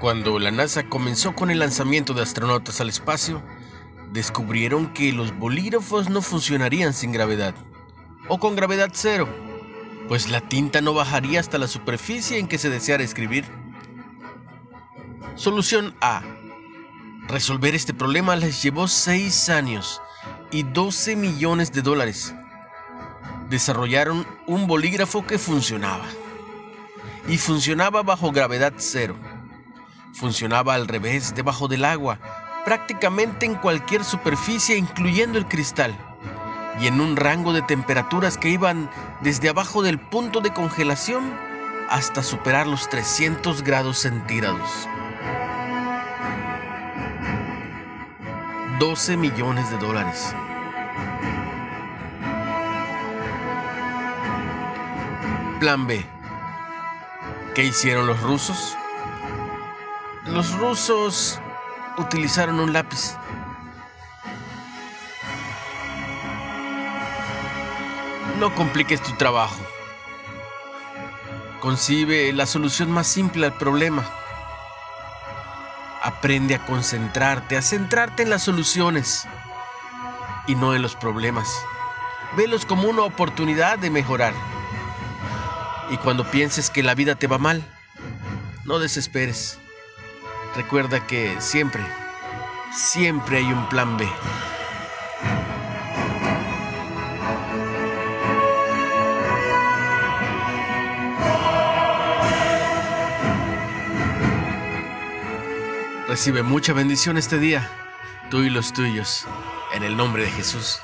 Cuando la NASA comenzó con el lanzamiento de astronautas al espacio, descubrieron que los bolígrafos no funcionarían sin gravedad, o con gravedad cero, pues la tinta no bajaría hasta la superficie en que se deseara escribir. Solución A. Resolver este problema les llevó 6 años y 12 millones de dólares. Desarrollaron un bolígrafo que funcionaba. Y funcionaba bajo gravedad cero Funcionaba al revés, debajo del agua, prácticamente en cualquier superficie, incluyendo el cristal, y en un rango de temperaturas que iban desde abajo del punto de congelación hasta superar los 300 grados centígrados. 12 millones de dólares. Plan B. ¿Qué hicieron los rusos? Los rusos utilizaron un lápiz. No compliques tu trabajo. Concibe la solución más simple al problema. Aprende a concentrarte, a centrarte en las soluciones y no en los problemas. Velos como una oportunidad de mejorar. Y cuando pienses que la vida te va mal, no desesperes. Recuerda que siempre, siempre hay un plan B. Recibe mucha bendición este día, tú y los tuyos, en el nombre de Jesús.